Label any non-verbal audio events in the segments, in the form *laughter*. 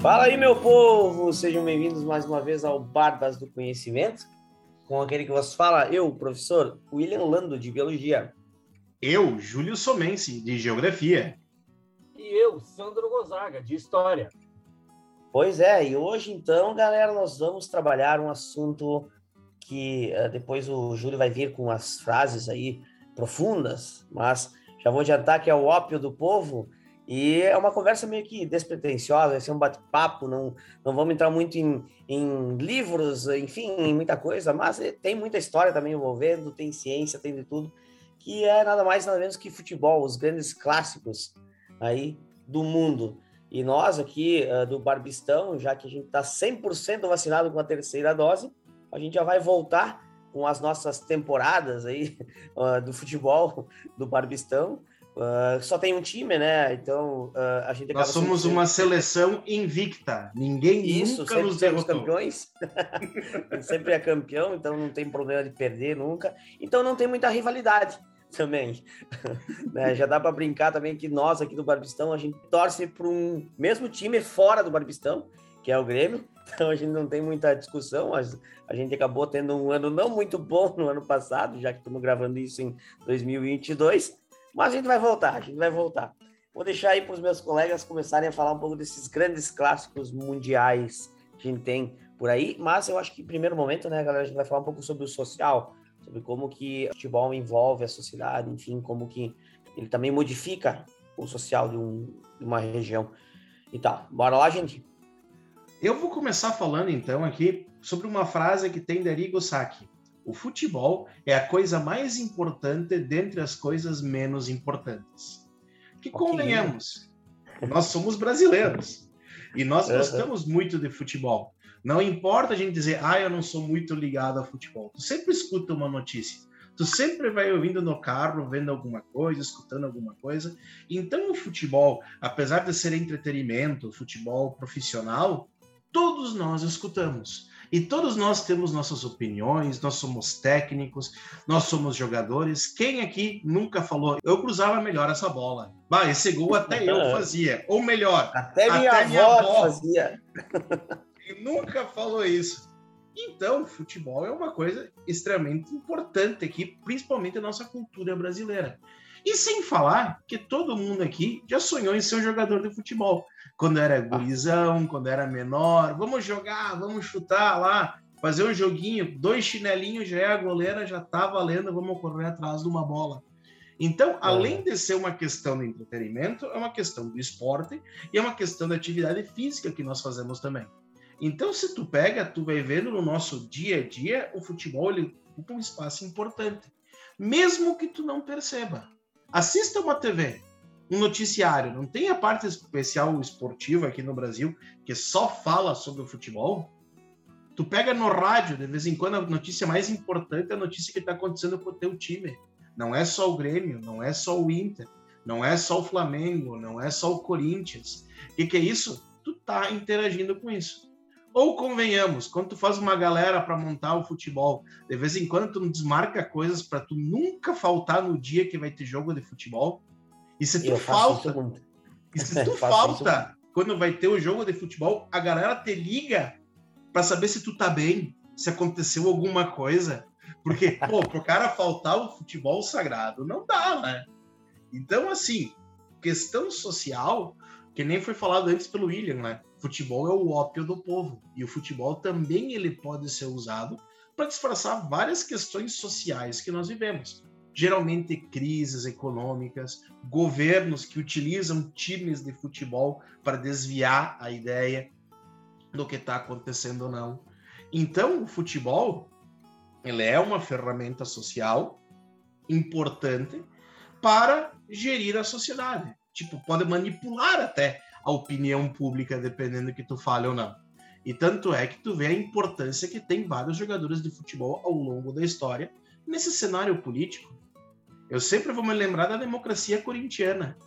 Fala aí, meu povo! Sejam bem-vindos mais uma vez ao Barbas do Conhecimento, com aquele que vos fala, eu, professor William Lando, de Biologia. Eu, Júlio Somense, de Geografia. E eu, Sandro Gonzaga, de História. Pois é, e hoje então, galera, nós vamos trabalhar um assunto que uh, depois o Júlio vai vir com as frases aí profundas, mas já vou adiantar que é o ópio do povo, e é uma conversa meio que despretensiosa, vai ser um bate-papo, não, não vamos entrar muito em, em livros, enfim, em muita coisa, mas tem muita história também envolvendo, tem ciência, tem de tudo, que é nada mais nada menos que futebol, os grandes clássicos aí do mundo. E nós aqui uh, do Barbistão, já que a gente está 100% vacinado com a terceira dose, a gente já vai voltar com as nossas temporadas aí uh, *laughs* do futebol do Barbistão. Uh, só tem um time, né? Então uh, a gente Nós somos uma seleção invicta. Ninguém Isso, nunca nos derrotou. campeões. *laughs* sempre é campeão, então não tem problema de perder nunca. Então não tem muita rivalidade *laughs* também. *laughs* né? Já dá para brincar também que nós aqui do Barbistão a gente torce para um mesmo time fora do Barbistão, que é o Grêmio. Então a gente não tem muita discussão. Mas a gente acabou tendo um ano não muito bom no ano passado, já que estamos gravando isso em 2022. Mas a gente vai voltar, a gente vai voltar. Vou deixar aí para os meus colegas começarem a falar um pouco desses grandes clássicos mundiais que a gente tem por aí. Mas eu acho que, em primeiro momento, né, galera, a gente vai falar um pouco sobre o social, sobre como que o futebol envolve a sociedade, enfim, como que ele também modifica o social de, um, de uma região e tal. Bora lá, gente? Eu vou começar falando, então, aqui sobre uma frase que tem Arrigo Sacchi. O futebol é a coisa mais importante dentre as coisas menos importantes. Que convenhamos, nós somos brasileiros e nós gostamos muito de futebol. Não importa a gente dizer, ah, eu não sou muito ligado a futebol. Tu sempre escuta uma notícia. Tu sempre vai ouvindo no carro, vendo alguma coisa, escutando alguma coisa. Então, o futebol, apesar de ser entretenimento, futebol profissional, todos nós escutamos. E todos nós temos nossas opiniões, nós somos técnicos, nós somos jogadores. Quem aqui nunca falou, eu cruzava melhor essa bola? Bah, esse gol até *laughs* eu fazia. Ou melhor, até minha, até minha avó, avó fazia. *laughs* E nunca falou isso. Então, futebol é uma coisa extremamente importante aqui, principalmente na nossa cultura brasileira. E sem falar que todo mundo aqui já sonhou em ser um jogador de futebol quando era gurizão, quando era menor. Vamos jogar, vamos chutar lá, fazer um joguinho, dois chinelinhos, já é a goleira, já tá valendo, vamos correr atrás de uma bola. Então, é. além de ser uma questão de entretenimento, é uma questão do esporte e é uma questão da atividade física que nós fazemos também. Então, se tu pega, tu vai vendo no nosso dia a dia, o futebol ele ocupa um espaço importante, mesmo que tu não perceba. Assista uma TV, um noticiário, não tem a parte especial esportiva aqui no Brasil que só fala sobre o futebol? Tu pega no rádio, de vez em quando, a notícia mais importante é a notícia que está acontecendo com o teu time. Não é só o Grêmio, não é só o Inter, não é só o Flamengo, não é só o Corinthians. O que, que é isso? Tu tá interagindo com isso. Ou convenhamos, quando tu faz uma galera para montar o futebol, de vez em quando tu desmarca coisas para tu nunca faltar no dia que vai ter jogo de futebol, e se tu falta, e se *laughs* tu falta quando vai ter o jogo de futebol, a galera te liga para saber se tu tá bem, se aconteceu alguma coisa. Porque, *laughs* pô, pro cara faltar o futebol sagrado, não dá, né? Então, assim, questão social, que nem foi falado antes pelo William, né? Futebol é o ópio do povo. E o futebol também ele pode ser usado para disfarçar várias questões sociais que nós vivemos geralmente crises econômicas, governos que utilizam times de futebol para desviar a ideia do que está acontecendo ou não. Então, o futebol ele é uma ferramenta social importante para gerir a sociedade. Tipo, pode manipular até a opinião pública, dependendo do que tu fale ou não. E tanto é que tu vê a importância que tem vários jogadores de futebol ao longo da história nesse cenário político. Eu sempre vou me lembrar da democracia corintiana.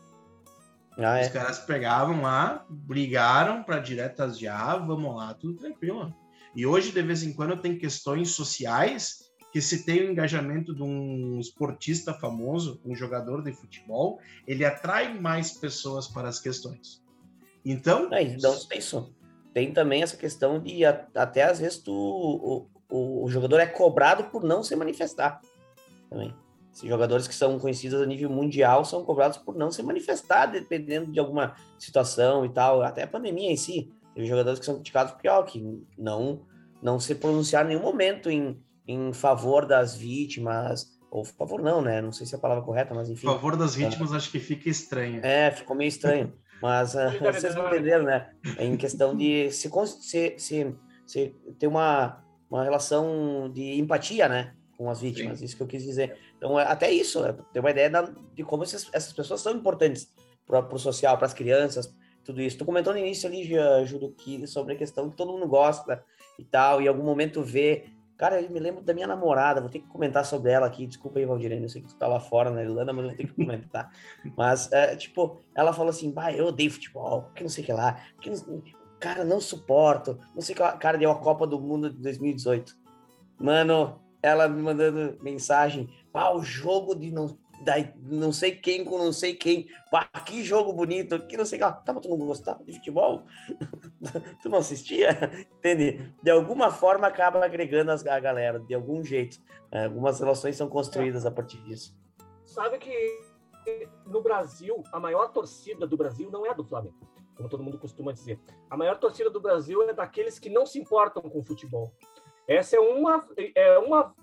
Ah, é? Os caras pegavam lá, brigaram para diretas já, vamos lá, tudo tranquilo. E hoje, de vez em quando, tem questões sociais que se tem o engajamento de um esportista famoso, um jogador de futebol, ele atrai mais pessoas para as questões. Então, é, então isso. tem também essa questão de até às vezes tu, o, o, o jogador é cobrado por não se manifestar também. Esses jogadores que são conhecidos a nível mundial são cobrados por não se manifestar, dependendo de alguma situação e tal. Até a pandemia em si. Teve jogadores que são criticados porque, ó, que não, não se pronunciaram em nenhum momento em, em favor das vítimas. Ou favor não, né? Não sei se é a palavra correta, mas enfim. Favor das vítimas, é, acho que fica estranho. É, ficou meio estranho. Mas uh, vocês entenderam, né? Em questão de se, se, se, se ter uma, uma relação de empatia, né? Com as vítimas, Sim. isso que eu quis dizer. Então, é, até isso, é, ter uma ideia da, de como esses, essas pessoas são importantes para o social, para as crianças, tudo isso. Tu comentou no início ali, Júlio, que sobre a questão que todo mundo gosta e tal, e em algum momento vê. Cara, eu me lembro da minha namorada, vou ter que comentar sobre ela aqui. Desculpa aí, Valdirene, eu sei que tu tá lá fora na Irlanda, mas eu vou ter que comentar. *laughs* mas, é, tipo, ela falou assim: bah, eu odeio futebol, porque não sei o que lá, porque não, cara, não suporto, não sei o que lá. Cara, deu a Copa do Mundo de 2018. Mano, ela me mandando mensagem, pá, o jogo de não, da, não sei quem com não sei quem, que jogo bonito, que não sei o que, tava tu não gostava de futebol? *laughs* tu não assistia? Entende? De alguma forma acaba agregando as, a galera, de algum jeito. É, algumas relações são construídas a partir disso. Sabe que no Brasil, a maior torcida do Brasil não é a do Flamengo, como todo mundo costuma dizer. A maior torcida do Brasil é daqueles que não se importam com o futebol. Essa é uma, é uma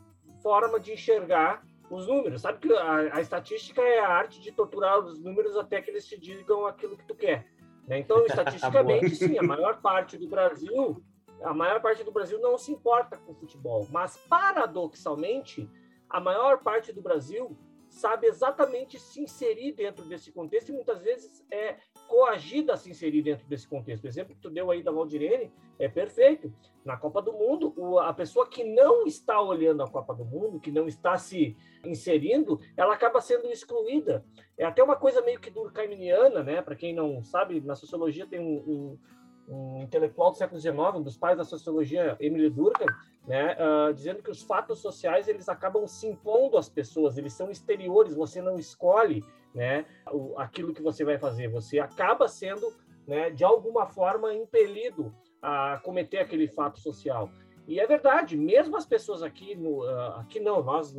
forma de enxergar os números. Sabe que a, a, estatística é a arte de torturar os números até que eles te digam aquilo que tu quer. Né? Então, estatisticamente, *laughs* sim, a maior parte do Brasil, a maior parte do Brasil não se importa com futebol. Mas, paradoxalmente, a maior parte do Brasil sabe exatamente se inserir dentro desse contexto e muitas vezes é coagida a se inserir dentro desse contexto. O exemplo que tu deu aí da Valdirene é perfeito. Na Copa do Mundo, a pessoa que não está olhando a Copa do Mundo, que não está se inserindo, ela acaba sendo excluída. É até uma coisa meio que durkheimiana, né? Para quem não sabe, na sociologia tem um, um um intelectual do século XIX, um dos pais da sociologia, Emily Durkheim, né, uh, dizendo que os fatos sociais eles acabam se impondo às pessoas, eles são exteriores, você não escolhe né, o, aquilo que você vai fazer, você acaba sendo, né, de alguma forma, impelido a cometer aquele fato social. E é verdade, mesmo as pessoas aqui no uh, aqui não, nós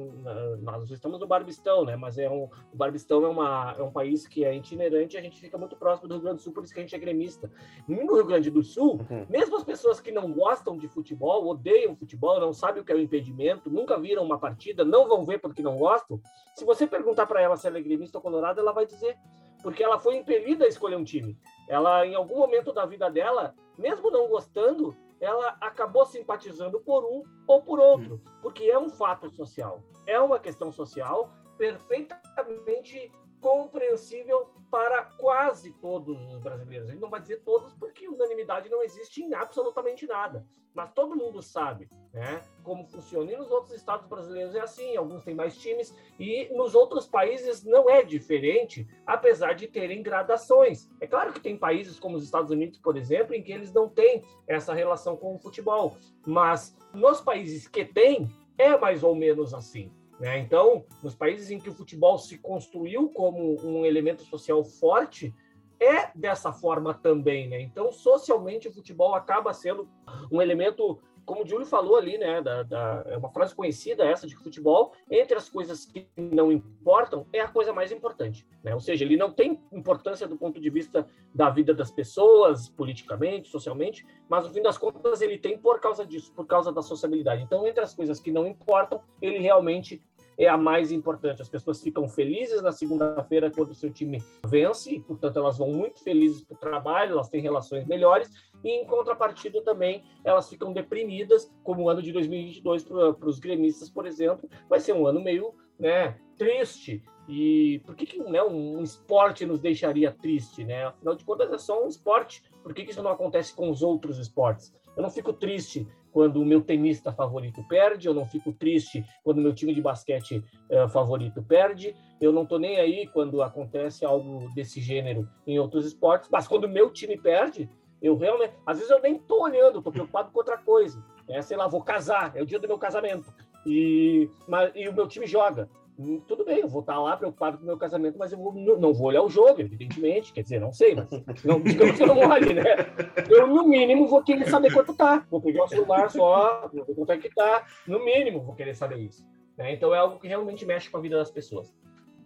nós estamos no Barbistão, né? Mas é um o Barbistão é uma é um país que é itinerante, a gente fica muito próximo do Rio Grande do Sul, por isso que a gente é gremista. No Rio Grande do Sul, uhum. mesmo as pessoas que não gostam de futebol, odeiam futebol, não sabem o que é o impedimento, nunca viram uma partida, não vão ver porque não gostam. Se você perguntar para ela se ela é gremista ou colorada, ela vai dizer, porque ela foi impelida a escolher um time. Ela em algum momento da vida dela, mesmo não gostando, ela acabou simpatizando por um ou por outro, hum. porque é um fato social, é uma questão social perfeitamente compreensível para quase todos os brasileiros. Gente não vai dizer todos, porque unanimidade não existe em absolutamente nada. Mas todo mundo sabe né, como funciona. E nos outros estados brasileiros é assim, alguns têm mais times, e nos outros países não é diferente, apesar de terem gradações. É claro que tem países como os Estados Unidos, por exemplo, em que eles não têm essa relação com o futebol. Mas nos países que têm, é mais ou menos assim. Né? Então, nos países em que o futebol se construiu como um elemento social forte, é dessa forma também. Né? Então, socialmente, o futebol acaba sendo um elemento como o Júlio falou ali, né, da, da, é uma frase conhecida essa de que futebol, entre as coisas que não importam, é a coisa mais importante. Né? Ou seja, ele não tem importância do ponto de vista da vida das pessoas, politicamente, socialmente, mas no fim das contas ele tem por causa disso, por causa da sociabilidade. Então, entre as coisas que não importam, ele realmente é a mais importante. As pessoas ficam felizes na segunda-feira quando o seu time vence, portanto, elas vão muito felizes para o trabalho, elas têm relações melhores, e em contrapartida também elas ficam deprimidas, como o ano de 2022 para os gremistas, por exemplo, vai ser um ano meio né, triste. E por que, que né, um, esporte nos deixaria triste? Né? Afinal de contas, é só um esporte. Por que, que isso não acontece com os outros esportes? Eu não fico triste quando o meu tenista favorito perde, eu não fico triste quando o meu time de basquete uh, favorito perde, eu não estou nem aí quando acontece algo desse gênero em outros esportes, mas quando o meu time perde, eu realmente, às vezes eu nem estou olhando, estou preocupado com outra coisa. É, sei lá, vou casar, é o dia do meu casamento. E, mas, e o meu time joga. Hum, tudo bem, eu vou estar lá preocupado com o meu casamento, mas eu vou, não vou olhar o jogo, evidentemente. Quer dizer, não sei, mas não, *laughs* digamos que eu não olhe, né? Eu, no mínimo, vou querer saber quanto tá. Vou pegar o celular só, vou ver quanto é que tá. No mínimo, vou querer saber isso. Né? Então, é algo que realmente mexe com a vida das pessoas.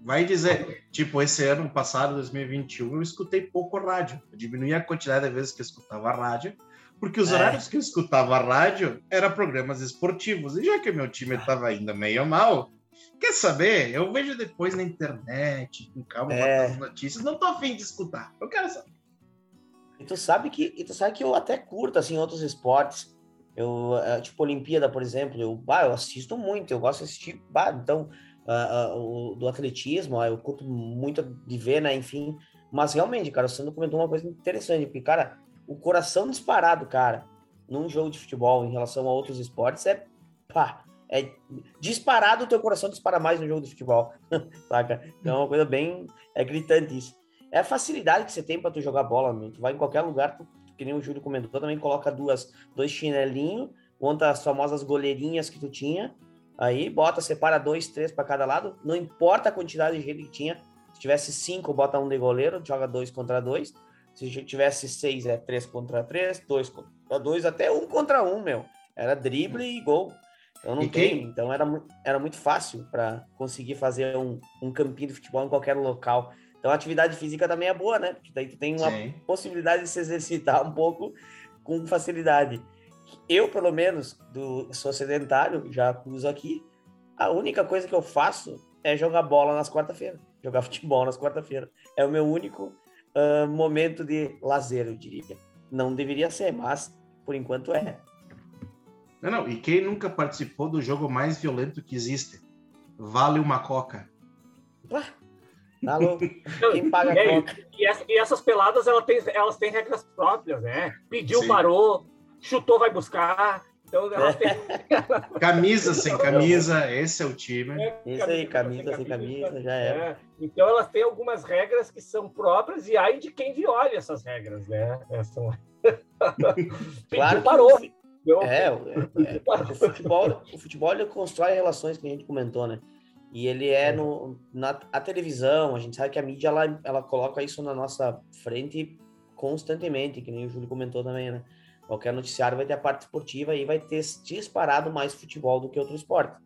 Vai dizer, tipo, esse ano passado, 2021, eu escutei pouco rádio. Eu diminui a quantidade de vezes que eu escutava rádio, porque os é. horários que eu escutava rádio eram programas esportivos. E já que meu time estava ainda meio mal, quer saber? Eu vejo depois na internet, com calma, é. as notícias. Não tô afim de escutar. Eu quero saber. E tu sabe que, e tu sabe que eu até curto assim outros esportes. Eu, é, tipo Olimpíada, por exemplo, eu, bah, eu assisto muito, eu gosto de assistir, bah, então uh, uh, o, do atletismo, uh, eu curto muito de ver, né? Enfim. Mas realmente, cara, o Sandro comentou uma coisa interessante, porque, cara, o coração disparado, cara, num jogo de futebol em relação a outros esportes é. Pá, é disparado o teu coração dispara mais no jogo de futebol, *laughs* saca? Então é uma coisa bem. É gritante isso. É a facilidade que você tem para tu jogar bola, meu. Tu vai em qualquer lugar, tu, que nem o Júlio comentou, também coloca duas, dois chinelinhos, conta as famosas goleirinhas que tu tinha, Aí bota, separa dois, três para cada lado, não importa a quantidade de gente que tinha. Se tivesse cinco, bota um de goleiro, joga dois contra dois. Se tivesse seis, é três contra três, dois contra dois, até um contra um, meu. Era drible e gol. Eu não tenho, então era, era muito fácil para conseguir fazer um, um campinho de futebol em qualquer local. Então a atividade física também é boa, né? Porque daí tu tem uma Sim. possibilidade de se exercitar um pouco com facilidade eu, pelo menos, do sou sedentário, já uso aqui. A única coisa que eu faço é jogar bola nas quarta-feira, jogar futebol nas quarta-feira. É o meu único uh, momento de lazer, eu diria. Não deveria ser, mas por enquanto é. Não, não. E quem nunca participou do jogo mais violento que existe? Vale uma coca. Pá, tá louco. Quem paga a coca? E, e, essas peladas, elas têm, elas têm regras próprias, né? Pediu, Sim. parou chutou, vai buscar. Então, *laughs* camisa sem camisa, esse é o time. É, Isso aí, camisa sem camisa, camisa já é. é. Então elas têm algumas regras que são próprias e aí de quem viole essas regras, né? É, são... *laughs* claro que parou. É, é, é, o futebol, o futebol ele constrói relações que a gente comentou, né? E ele é no, na a televisão, a gente sabe que a mídia ela, ela coloca isso na nossa frente constantemente, que nem o Júlio comentou também, né? Qualquer noticiário vai ter a parte esportiva e vai ter disparado mais futebol do que outro esporte.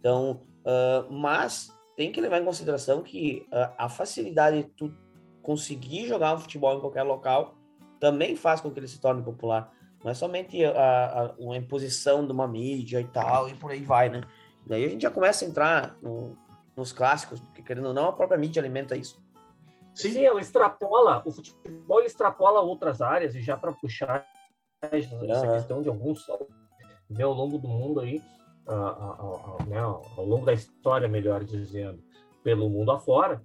Então, uh, mas tem que levar em consideração que uh, a facilidade de tu conseguir jogar um futebol em qualquer local também faz com que ele se torne popular. Não é somente a, a, uma imposição de uma mídia e tal, e por aí vai, né? Daí a gente já começa a entrar no, nos clássicos, porque querendo ou não, a própria mídia alimenta isso. Sim, Sim ela extrapola, o futebol extrapola outras áreas, e já para puxar essa uhum. questão de alguns ver ao longo do mundo aí, a, a, a, né, ao longo da história, melhor dizendo, pelo mundo afora,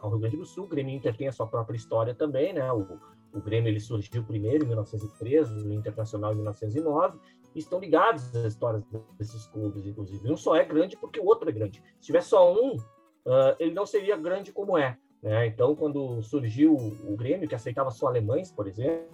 ao Rio Grande do Sul, o Grêmio Inter tem a sua própria história também, né? O, o Grêmio ele surgiu primeiro em 1913, o Internacional em 1909, e estão ligados às histórias desses clubes, inclusive. Um só é grande porque o outro é grande. Se tivesse só um, uh, ele não seria grande como é. Né? Então, quando surgiu o Grêmio, que aceitava só alemães, por exemplo,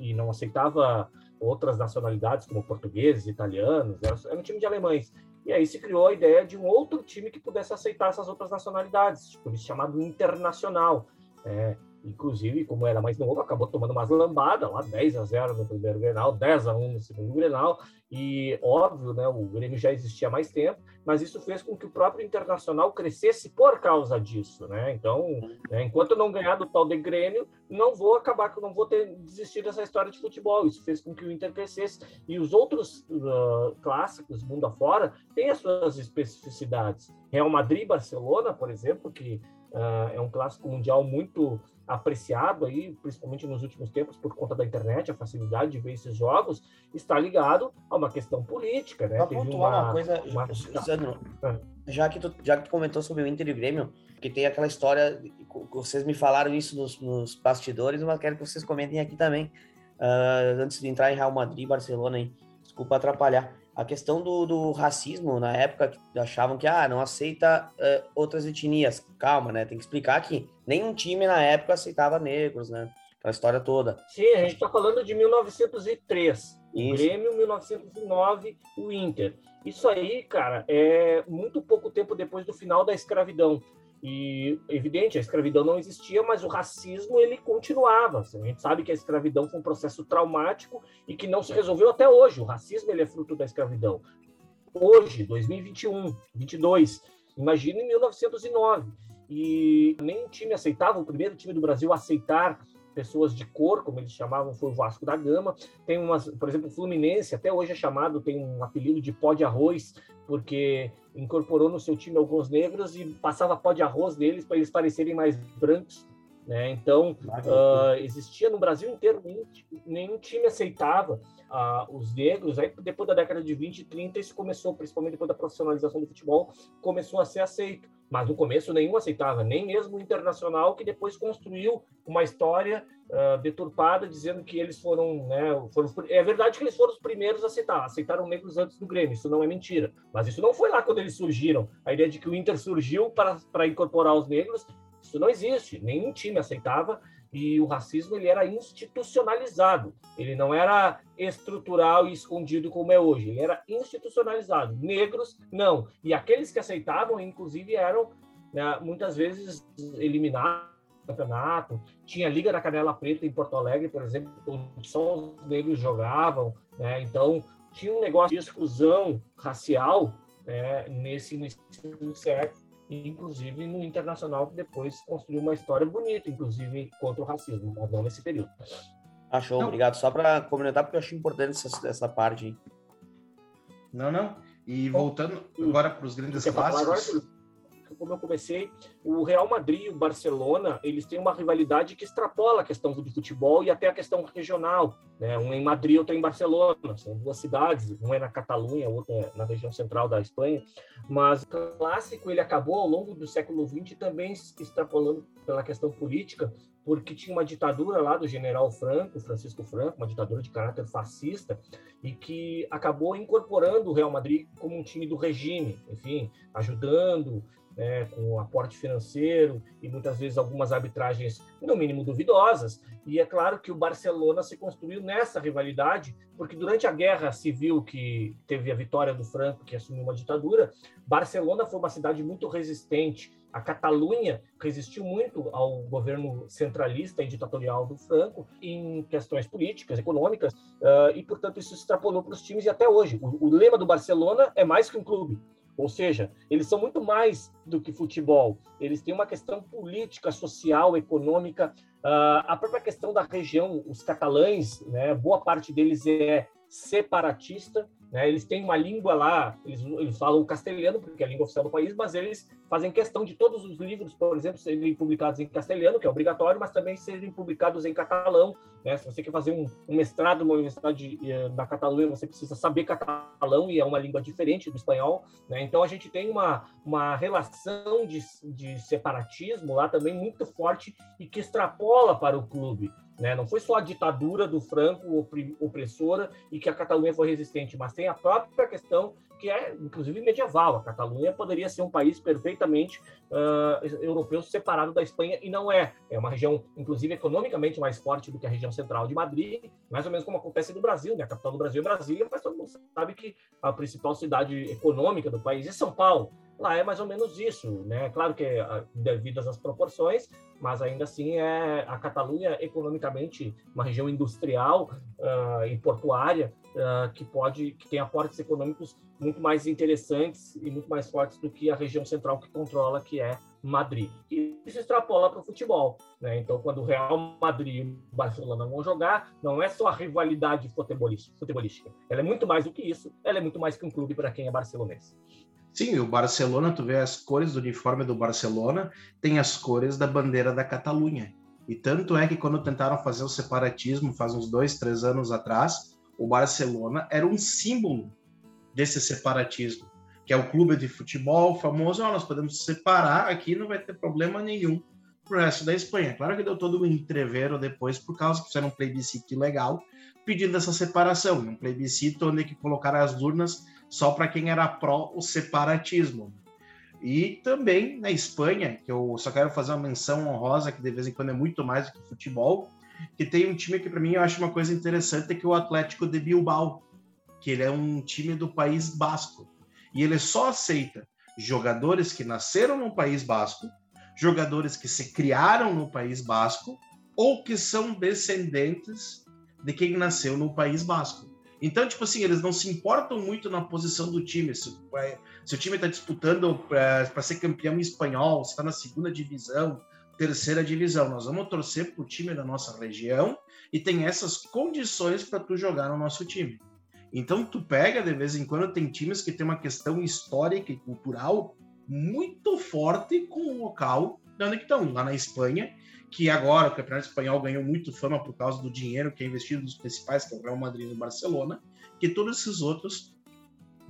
e não aceitava outras nacionalidades, como portugueses, italianos, era, um time de alemães. E aí se criou a ideia de um outro time que pudesse aceitar essas outras nacionalidades, por isso chamado internacional. É, inclusive, como era mais novo, acabou tomando umas lambadas lá, 10 a 0 no primeiro Grenal, 10 a 1 no segundo Grenal, e óbvio, né, o Grêmio já existia há mais tempo, mas isso fez com que o próprio Internacional crescesse por causa disso, né? Então, né, enquanto eu não ganhar do tal de Grêmio, não vou acabar, não vou ter desistido dessa história de futebol. Isso fez com que o Inter crescesse e os outros uh, clássicos mundo afora têm as suas especificidades. Real Madrid, Barcelona, por exemplo, que é um clássico mundial muito apreciado aí, principalmente nos últimos tempos, por conta da internet, a facilidade de ver esses jogos, está ligado a uma questão política, né? Pra pontuar uma, uma coisa, uma... Sandro, ah. já, que tu, já que tu comentou sobre o Inter e o Grêmio, que tem aquela história, vocês me falaram isso nos, nos bastidores, mas quero que vocês comentem aqui também, uh, antes de entrar em Real Madrid, Barcelona, hein? desculpa atrapalhar a questão do, do, racismo, na época, achavam que, ah, não aceita uh, outras etnias. Calma, né? Tem que explicar que nenhum time na época aceitava negros, né? aquela história toda. Sim, a gente está falando de 1903. O Grêmio, 1909, o Inter. Isso aí, cara, é muito pouco tempo depois do final da escravidão. E, evidente, a escravidão não existia, mas o racismo ele continuava. A gente sabe que a escravidão foi um processo traumático e que não se resolveu até hoje. O racismo ele é fruto da escravidão. Hoje, 2021, 22, imagine em 1909. E nenhum time aceitava, o primeiro time do Brasil a aceitar pessoas de cor, como eles chamavam, foi o Vasco da Gama. Tem umas, por exemplo, o Fluminense, até hoje é chamado, tem um apelido de pó de arroz, porque incorporou no seu time alguns negros e passava pó de arroz deles para eles parecerem mais brancos. Né? Então, uh, existia no Brasil inteiro, nenhum, nenhum time aceitava uh, os negros. Aí, depois da década de 20 e 30, isso começou, principalmente depois da profissionalização do futebol, começou a ser aceito. Mas no começo nenhum aceitava, nem mesmo o Internacional, que depois construiu uma história uh, deturpada, dizendo que eles foram, né, foram. É verdade que eles foram os primeiros a aceitar, aceitaram negros antes do Grêmio, isso não é mentira. Mas isso não foi lá quando eles surgiram. A ideia de que o Inter surgiu para, para incorporar os negros, isso não existe. Nenhum time aceitava e o racismo ele era institucionalizado. Ele não era estrutural e escondido como é hoje. Ele era institucionalizado. Negros não. E aqueles que aceitavam, inclusive, eram né, muitas vezes eliminados campeonato. Tinha a Liga da Canela Preta em Porto Alegre, por exemplo, onde só os negros jogavam. Né? Então tinha um negócio de exclusão racial né, nesse início do século inclusive no internacional, que depois construiu uma história bonita, inclusive contra o racismo, mas não nesse período. Achou, não. obrigado. Só para comentar, porque eu acho importante essa, essa parte. Hein? Não, não. E voltando agora para os grandes clássicos como eu comecei, o Real Madrid e o Barcelona, eles têm uma rivalidade que extrapola a questão do futebol e até a questão regional. Né? Um em Madrid, outro em Barcelona. São duas cidades, um é na Catalunha, outro é na região central da Espanha. Mas o clássico, ele acabou ao longo do século XX também extrapolando pela questão política, porque tinha uma ditadura lá do general Franco, Francisco Franco, uma ditadura de caráter fascista, e que acabou incorporando o Real Madrid como um time do regime, enfim, ajudando, né, com aporte financeiro e muitas vezes algumas arbitragens, no mínimo, duvidosas. E é claro que o Barcelona se construiu nessa rivalidade, porque durante a guerra civil que teve a vitória do Franco, que assumiu uma ditadura, Barcelona foi uma cidade muito resistente. A Catalunha resistiu muito ao governo centralista e ditatorial do Franco em questões políticas, econômicas, uh, e, portanto, isso extrapolou para os times e até hoje. O lema do Barcelona é mais que um clube ou seja, eles são muito mais do que futebol. Eles têm uma questão política, social, econômica. Uh, a própria questão da região, os catalães, né, boa parte deles é separatista, né? Eles têm uma língua lá, eles, eles falam castelhano, porque é a língua oficial do país, mas eles fazem questão de todos os livros, por exemplo, serem publicados em castelhano, que é obrigatório, mas também serem publicados em catalão. Né? Se você quer fazer um, um mestrado numa universidade uh, na Catalunha, você precisa saber catalão, e é uma língua diferente do espanhol. Né? Então, a gente tem uma, uma relação de, de separatismo lá também muito forte e que extrapola para o clube. Né? Não foi só a ditadura do Franco opressora e que a Catalunha foi resistente, mas tem a própria questão que é, inclusive, medieval. A Catalunha poderia ser um país perfeitamente uh, europeu separado da Espanha e não é. É uma região, inclusive, economicamente mais forte do que a região central de Madrid, mais ou menos como acontece no Brasil. Né? A capital do Brasil é Brasília, mas todo mundo sabe que a principal cidade econômica do país é São Paulo. Lá é mais ou menos isso, né? Claro que é devidas às proporções, mas ainda assim é a Catalunha economicamente uma região industrial uh, e portuária uh, que pode que tem aportes econômicos muito mais interessantes e muito mais fortes do que a região central que controla, que é Madrid. E isso extrapola para o futebol. Né? Então, quando o Real Madrid e o Barcelona vão jogar, não é só a rivalidade futebolística. Ela é muito mais do que isso. Ela é muito mais que um clube para quem é barcelonense. Sim, o Barcelona, tu vê as cores do uniforme do Barcelona, tem as cores da bandeira da Catalunha. E tanto é que quando tentaram fazer o separatismo, faz uns dois, três anos atrás, o Barcelona era um símbolo desse separatismo, que é o clube de futebol famoso, oh, nós podemos separar aqui, não vai ter problema nenhum pro resto da Espanha. Claro que deu todo um entrevero depois, por causa que fizeram um plebiscito ilegal, pedindo essa separação, um plebiscito onde que colocaram as urnas só para quem era pró o separatismo. E também na Espanha, que eu só quero fazer uma menção honrosa, que de vez em quando é muito mais do que futebol, que tem um time que para mim eu acho uma coisa interessante, que é o Atlético de Bilbao, que ele é um time do País Basco. E ele só aceita jogadores que nasceram no País Basco, jogadores que se criaram no País Basco ou que são descendentes de quem nasceu no País Basco. Então, tipo assim, eles não se importam muito na posição do time. Se, se o time está disputando para ser campeão espanhol, se está na segunda divisão, terceira divisão, nós vamos torcer para o time da nossa região e tem essas condições para tu jogar no nosso time. Então, tu pega, de vez em quando, tem times que tem uma questão histórica e cultural muito forte com o local de onde estão, lá na Espanha, que agora o Campeonato Espanhol ganhou muito fama por causa do dinheiro que é investido nos principais, que é o Real Madrid e o Barcelona, que todos esses outros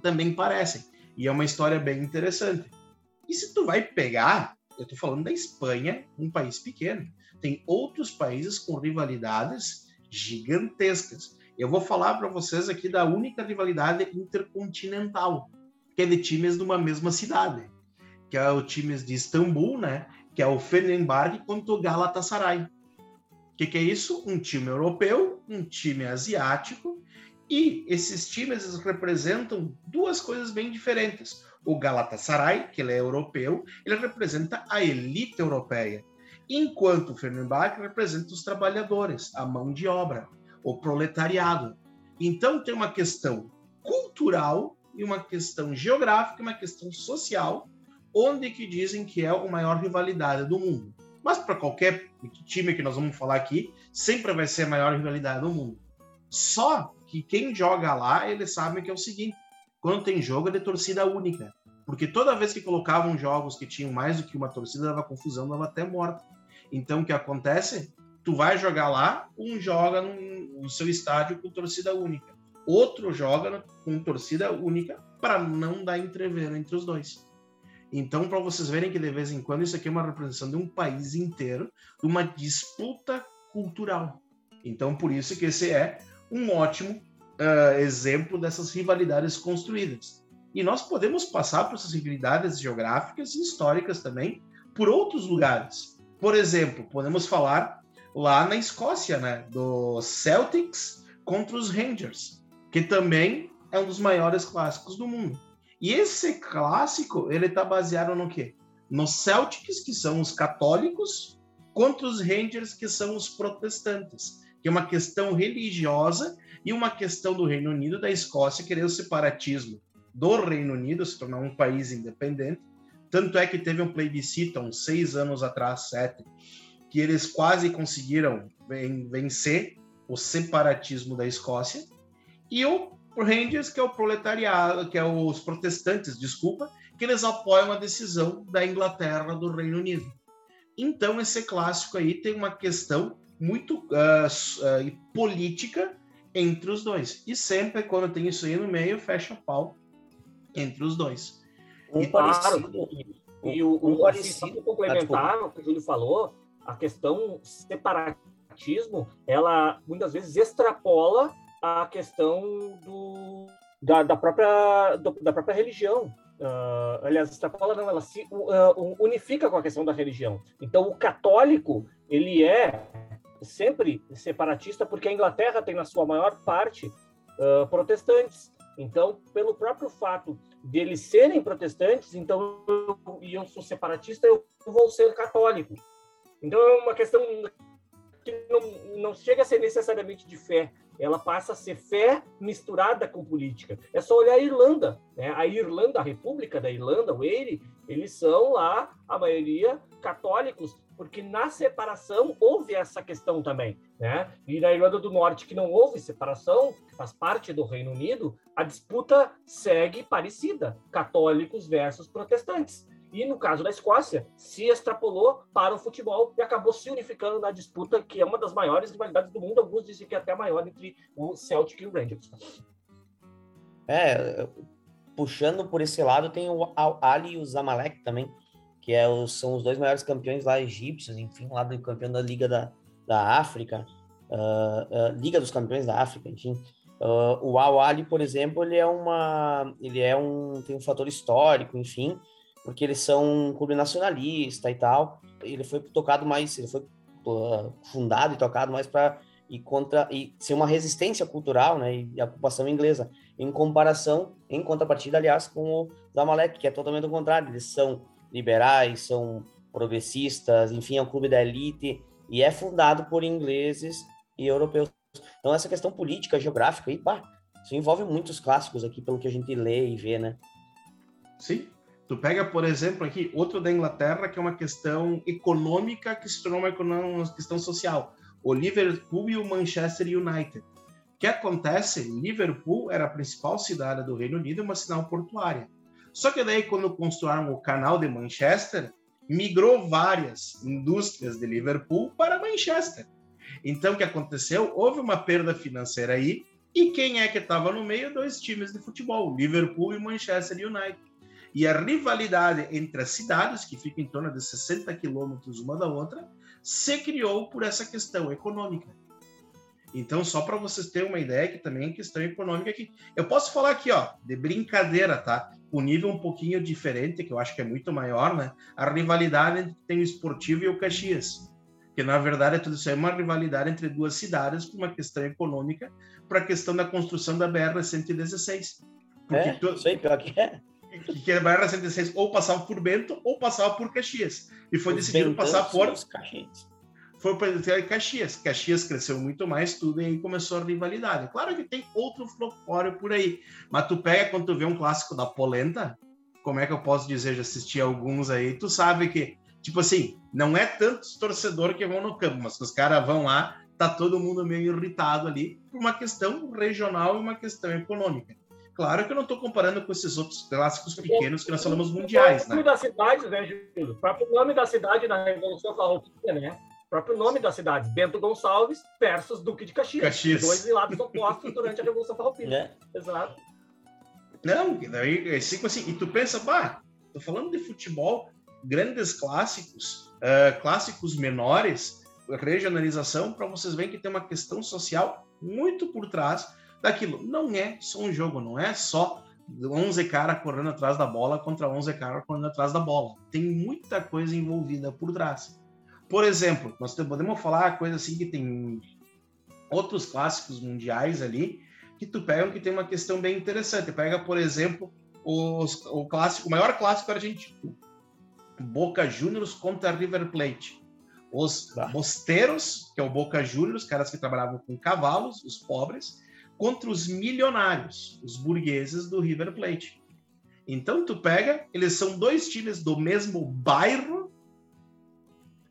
também parecem. E é uma história bem interessante. E se tu vai pegar, eu tô falando da Espanha, um país pequeno, tem outros países com rivalidades gigantescas. Eu vou falar para vocês aqui da única rivalidade intercontinental, que é de times de uma mesma cidade, que é o times de Istambul, né? que é o Fenerbahçe contra o Galatasaray. O que, que, é isso? Um time europeu, um time asiático, e esses times representam duas coisas bem diferentes. O Galatasaray, que ele é europeu, ele representa a elite europeia, enquanto o Fenerbahçe representa os trabalhadores, a mão de obra, o proletariado. Então tem uma questão cultural e uma questão geográfica, uma questão social onde que dizem que é a maior rivalidade do mundo. Mas para qualquer time que nós vamos falar aqui, sempre vai ser a maior rivalidade do mundo. Só que quem joga lá, eles sabem que é o seguinte: quando tem jogo é de torcida única. Porque toda vez que colocavam jogos que tinham mais do que uma torcida, dava confusão, dava até morte. Então o que acontece? Tu vai jogar lá, um joga no, seu estádio com torcida única, outro joga com torcida única para não dar entrever entre os dois. Então, para vocês verem que de vez em quando isso aqui é uma representação de um país inteiro, de uma disputa cultural. Então, por isso que esse é um ótimo uh, exemplo dessas rivalidades construídas. E nós podemos passar por essas rivalidades geográficas e históricas também por outros lugares. Por exemplo, podemos falar lá na Escócia, né, do Celtics contra os Rangers, que também é um dos maiores clássicos do mundo. E esse clássico, ele está baseado no quê? Nos Celtics, que são os católicos, contra os Rangers, que são os protestantes, que é uma questão religiosa e uma questão do Reino Unido, da Escócia, querer o separatismo do Reino Unido, se tornar um país independente. Tanto é que teve um plebiscito, uns seis anos atrás, sete, que eles quase conseguiram vencer o separatismo da Escócia. E o Rangers, que é o proletariado, que é os protestantes, desculpa, que eles apoiam a decisão da Inglaterra do Reino Unido. Então, esse clássico aí tem uma questão muito uh, uh, política entre os dois. E sempre, quando tem isso aí no meio, fecha pau entre os dois. Um e, parecido, e o, um parecido complementar o que o Júlio falou, a questão separatismo, ela muitas vezes extrapola a questão do, da, da, própria, do, da própria religião. Uh, aliás, extrapola não, ela se uh, unifica com a questão da religião. Então, o católico, ele é sempre separatista porque a Inglaterra tem na sua maior parte uh, protestantes. Então, pelo próprio fato de eles serem protestantes, então e eu sou separatista, eu vou ser católico. Então é uma questão que não, não chega a ser necessariamente de fé, ela passa a ser fé misturada com política. É só olhar a Irlanda. Né? A Irlanda, a República da Irlanda, o Eire, eles são lá, a maioria, católicos, porque na separação houve essa questão também. Né? E na Irlanda do Norte, que não houve separação, faz parte do Reino Unido, a disputa segue parecida: católicos versus protestantes. E no caso da Escócia, se extrapolou para o futebol e acabou se unificando na disputa, que é uma das maiores rivalidades do mundo. Alguns dizem que é até maior entre o Celtic e o Rangers. É, puxando por esse lado, tem o Ali e o Zamalek também, que é os, são os dois maiores campeões lá egípcios, enfim, lá do campeão da Liga da, da África, uh, uh, Liga dos Campeões da África, enfim. Uh, o Al Ali, por exemplo, ele é uma, ele é um, tem um fator histórico, enfim, porque eles são um clube nacionalista e tal. Ele foi tocado mais, ele foi fundado e tocado mais para e contra e ser uma resistência cultural, né, e a ocupação inglesa, em comparação, em contrapartida, aliás, com o Zamalek, que é totalmente o contrário, eles são liberais, são progressistas, enfim, é um clube da elite e é fundado por ingleses e europeus. Então essa questão política, geográfica, aí, pá, isso envolve muitos clássicos aqui, pelo que a gente lê e vê, né? Sim. Tu pega, por exemplo, aqui outro da Inglaterra, que é uma questão econômica que se tornou uma questão social o Liverpool e o Manchester United. O que acontece? Liverpool era a principal cidade do Reino Unido e uma cidade portuária. Só que daí, quando construíram o canal de Manchester, migrou várias indústrias de Liverpool para Manchester. Então, o que aconteceu? Houve uma perda financeira aí, e quem é que estava no meio? Dois times de futebol, Liverpool e Manchester United. E a rivalidade entre as cidades, que ficam em torno de 60 quilômetros uma da outra, se criou por essa questão econômica. Então, só para vocês terem uma ideia, que também é questão econômica aqui. Eu posso falar aqui, ó, de brincadeira, tá? O nível um pouquinho diferente, que eu acho que é muito maior, né? A rivalidade entre tem o Esportivo e o Caxias. Que na verdade é tudo isso é uma rivalidade entre duas cidades por uma questão econômica, para a questão da construção da BR-116. Porque é, tu... sei, pior que é que a BR-116 ou passava por Bento ou passava por Caxias. E foi os decidido passar por. Caxias. Foi para Caxias. Caxias cresceu muito mais, tudo, e aí começou a rivalidade. Claro que tem outro folclore por aí, mas tu pega quando tu vê um clássico da Polenta, como é que eu posso dizer? Já assisti alguns aí, tu sabe que, tipo assim, não é tantos torcedores que vão no campo, mas os caras vão lá, tá todo mundo meio irritado ali, por uma questão regional e uma questão econômica. Claro que eu não estou comparando com esses outros clássicos pequenos que nós falamos mundiais, né? O nome da cidade, né, Júlio? O próprio nome da cidade na Revolução Farroupilha, né? O próprio nome da cidade, Bento Gonçalves versus Duque de Caxias. Caxias. Dois lados opostos durante a Revolução Farroupilha. É. Exato. Não, daí, é assim, assim, e tu pensa, pá, tô falando de futebol, grandes clássicos, uh, clássicos menores, regionalização, para vocês verem que tem uma questão social muito por trás daquilo. Não é só um jogo, não é só 11 caras correndo atrás da bola contra 11 caras correndo atrás da bola. Tem muita coisa envolvida por trás. Por exemplo, nós podemos falar coisa assim que tem outros clássicos mundiais ali que tu pega que tem uma questão bem interessante. Pega, por exemplo, os, o clássico, o maior clássico argentino, Boca Juniors contra River Plate. Os tá. bosteiros, que é o Boca Juniors, caras que trabalhavam com cavalos, os pobres, contra os milionários, os burgueses do River Plate. Então tu pega, eles são dois times do mesmo bairro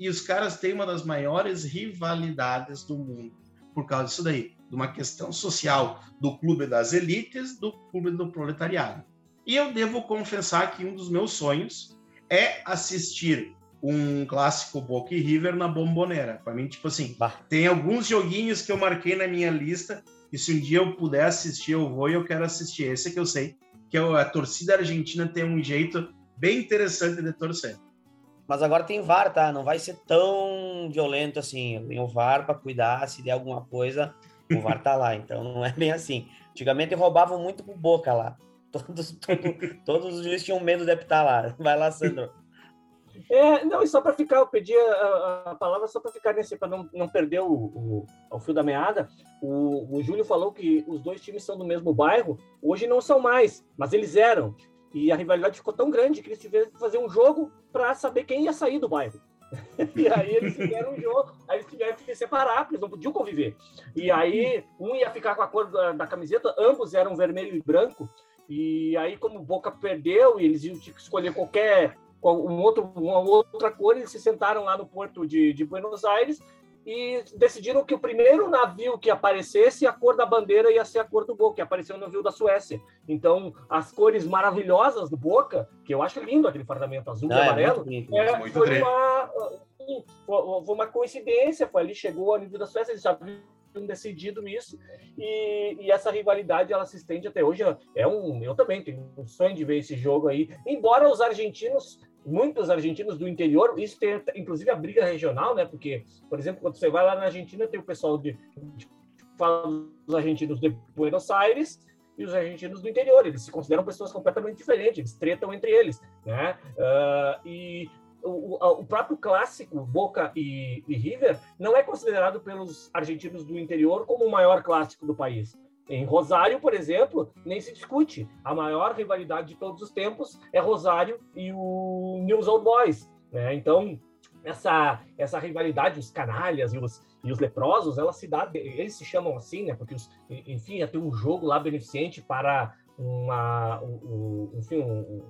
e os caras têm uma das maiores rivalidades do mundo por causa disso daí, de uma questão social do clube das elites, do clube do proletariado. E eu devo confessar que um dos meus sonhos é assistir um clássico Boca e River na Bombonera. Para mim, tipo assim, bah. tem alguns joguinhos que eu marquei na minha lista e se um dia eu puder assistir, eu vou e eu quero assistir. Esse que eu sei, que é a torcida argentina tem um jeito bem interessante de torcer. Mas agora tem VAR, tá? Não vai ser tão violento assim. Tem o VAR para cuidar, se der alguma coisa, o VAR tá lá. Então não é bem assim. Antigamente roubavam muito pro Boca lá. Todos, todos os juízes tinham medo de apitar lá. Vai lá, Sandro. É, não, e só para ficar, eu pedi a, a palavra só para ficar nesse, para não, não perder o, o, o, fio da meada. O, o Júlio falou que os dois times são do mesmo bairro, hoje não são mais, mas eles eram. E a rivalidade ficou tão grande que eles tiveram que fazer um jogo para saber quem ia sair do bairro. *laughs* e aí eles fizeram um jogo, aí eles tiveram que se separar, porque eles não podiam conviver. E aí um ia ficar com a cor da, da camiseta, ambos eram vermelho e branco. E aí, como o Boca perdeu, e eles iam que escolher qualquer um outro, uma outra cor, eles se sentaram lá no porto de, de Buenos Aires e decidiram que o primeiro navio que aparecesse, a cor da bandeira ia ser a cor do Boca, que apareceu no navio da Suécia. Então, as cores maravilhosas do Boca, que eu acho lindo aquele fardamento azul Não, e é amarelo, é é, foi, uma, foi uma coincidência, foi ali, chegou ao nível da Suécia, eles já haviam decidido isso, e, e, essa rivalidade ela se estende até hoje. É um, eu também tenho um sonho de ver esse jogo aí, embora os argentinos muitos argentinos do interior, isso tem inclusive a briga regional, né? Porque, por exemplo, quando você vai lá na Argentina, tem o pessoal de, de fala dos argentinos de Buenos Aires e os argentinos do interior. Eles se consideram pessoas completamente diferentes, eles tretam entre eles, né? Uh, e o, o, próprio clássico Boca e, e, River não é considerado pelos argentinos do interior como o maior clássico do país. Em Rosário, por exemplo, nem se discute. A maior rivalidade de todos os tempos é Rosário e o News Old Boys. Né? Então, essa, essa rivalidade, os canalhas e os, e os leprosos, ela se dá, eles se chamam assim, né? Porque, os, enfim, ia ter um jogo lá beneficente para uma, um, enfim, um,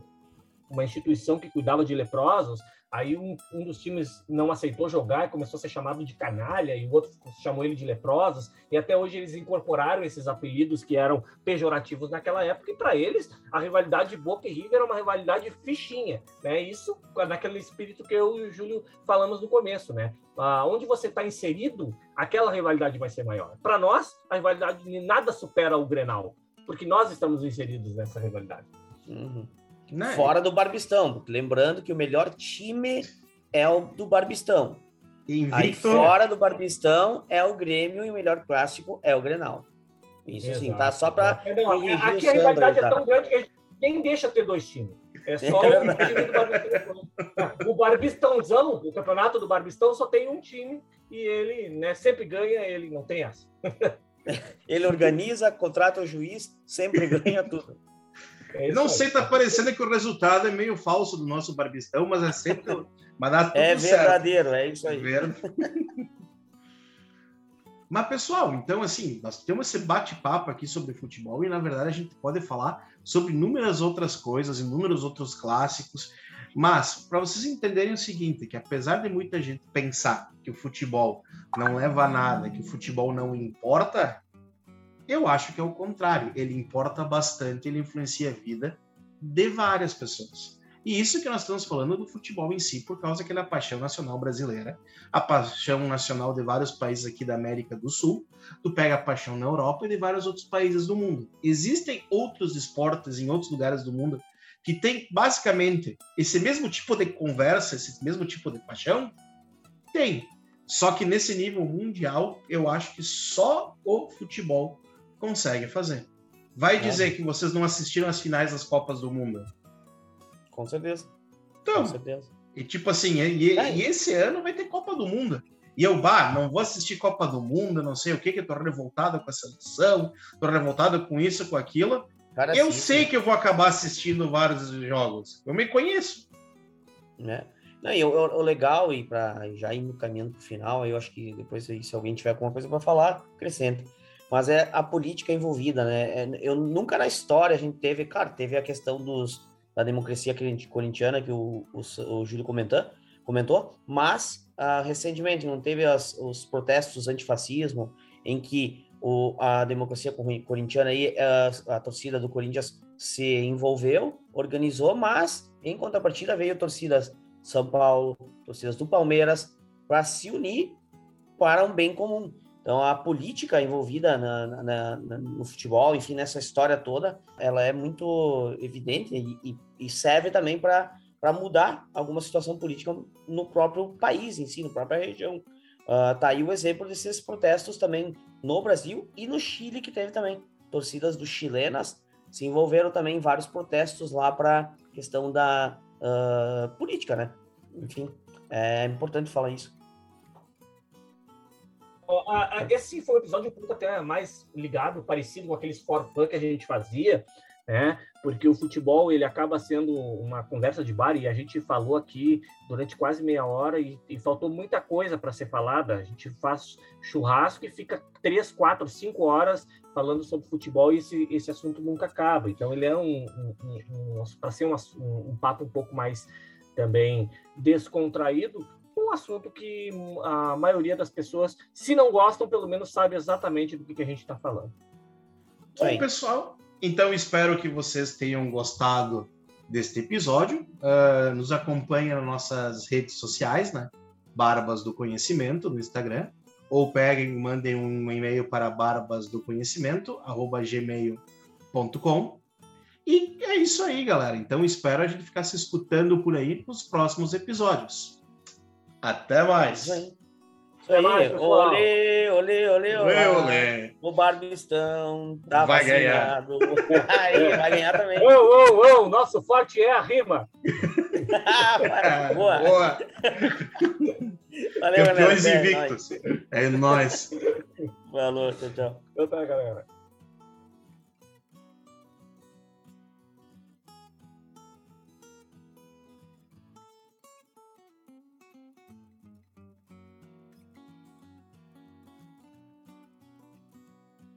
uma instituição que cuidava de leprosos. Aí um, um, dos times não aceitou jogar e começou a ser chamado de canalha, e o outro chamou ele de leprosos, e até hoje eles incorporaram esses apelidos que eram pejorativos naquela época, e para eles a rivalidade de Boca e River era uma rivalidade fichinha, né? Isso naquele espírito que eu e o Júlio falamos no começo, né? Ah, onde você está inserido, aquela rivalidade vai ser maior. Para nós, a rivalidade nada supera o Grenal, porque nós estamos inseridos nessa rivalidade. Uhum. Né? Fora do Barbistão. Lembrando que o melhor time é o do Barbistão. Invicto. Aí fora do Barbistão é o Grêmio e o melhor clássico é o Grenal. Isso Exato. sim, tá? Só para. É, aqui a rivalidade é tá? tão grande que quem deixa ter dois times. É só *laughs* o time do Barbistão. O Barbistãozão, o campeonato do Barbistão só tem um time e ele né, sempre ganha, ele não tem essa. *laughs* Ele organiza, contrata o juiz, sempre *laughs* ganha tudo. É não sei, tá parecendo que o resultado é meio falso do nosso barbistão, mas é sempre. Mas dá tudo é verdadeiro, certo. é isso aí. *laughs* mas, pessoal, então, assim, nós temos esse bate-papo aqui sobre futebol e, na verdade, a gente pode falar sobre inúmeras outras coisas, inúmeros outros clássicos. Mas, para vocês entenderem o seguinte, que apesar de muita gente pensar que o futebol não leva a nada, que o futebol não importa, eu acho que é o contrário. Ele importa bastante, ele influencia a vida de várias pessoas. E isso que nós estamos falando do futebol em si, por causa que ele é a paixão nacional brasileira, a paixão nacional de vários países aqui da América do Sul, tu pega a paixão na Europa e de vários outros países do mundo. Existem outros esportes em outros lugares do mundo que tem basicamente esse mesmo tipo de conversa, esse mesmo tipo de paixão? Tem. Só que nesse nível mundial, eu acho que só o futebol consegue fazer. Vai é. dizer que vocês não assistiram as finais das Copas do Mundo? Com certeza. Então, Com certeza. E tipo assim, e, é. e, esse ano vai ter Copa do Mundo. E eu, bah, não vou assistir Copa do Mundo, não sei o que, que eu tô revoltado com a seleção, tô revoltado com isso, com aquilo. Cara, eu sei que eu vou acabar assistindo vários jogos. Eu me conheço. Né? Não, e o, o legal, e para já ir no caminho pro final, eu acho que depois, se alguém tiver alguma coisa para falar, acrescenta mas é a política envolvida, né? É, eu nunca na história a gente teve, claro, teve a questão dos, da democracia corintiana que o, o, o Júlio comentou, comentou mas uh, recentemente não teve as, os protestos antifascismo em que o, a democracia corintiana e a, a torcida do Corinthians se envolveu, organizou, mas em contrapartida veio torcidas São Paulo, torcidas do Palmeiras para se unir para um bem comum. Então, a política envolvida na, na, na, no futebol, enfim, nessa história toda, ela é muito evidente e, e serve também para mudar alguma situação política no próprio país em si, na própria região. Uh, tá aí o exemplo desses protestos também no Brasil e no Chile, que teve também. Torcidas do chilenas se envolveram também em vários protestos lá para questão da uh, política, né? Enfim, é importante falar isso esse foi um episódio um pouco até mais ligado, parecido com aqueles for fun que a gente fazia, né? Porque o futebol ele acaba sendo uma conversa de bar e a gente falou aqui durante quase meia hora e, e faltou muita coisa para ser falada. A gente faz churrasco e fica três, quatro, cinco horas falando sobre futebol e esse, esse assunto nunca acaba. Então ele é um, um, um, um para ser um, um papo um pouco mais também descontraído, um assunto que a maioria das pessoas, se não gostam, pelo menos sabe exatamente do que, que a gente está falando. Bom, pessoal, então espero que vocês tenham gostado deste episódio. Uh, nos acompanhe nas nossas redes sociais, né? Barbas do Conhecimento no Instagram. Ou peguem, mandem um e-mail para barbasdoconhecimento@gmail.com. E é isso aí, galera. Então espero a gente ficar se escutando por aí nos próximos episódios. Até mais. Isso aí. Olê, olê, olê, olê. olê, olê. O Barbistão tá Vai vacinado. *laughs* Aí, vai ganhar também. Ô, ô, ô, nosso forte é a rima. *laughs* Boa. Boa. Valeu, galera. Campeões É, invictos. É nóis. nóis. Falou, tchau, tchau. Então tá, galera.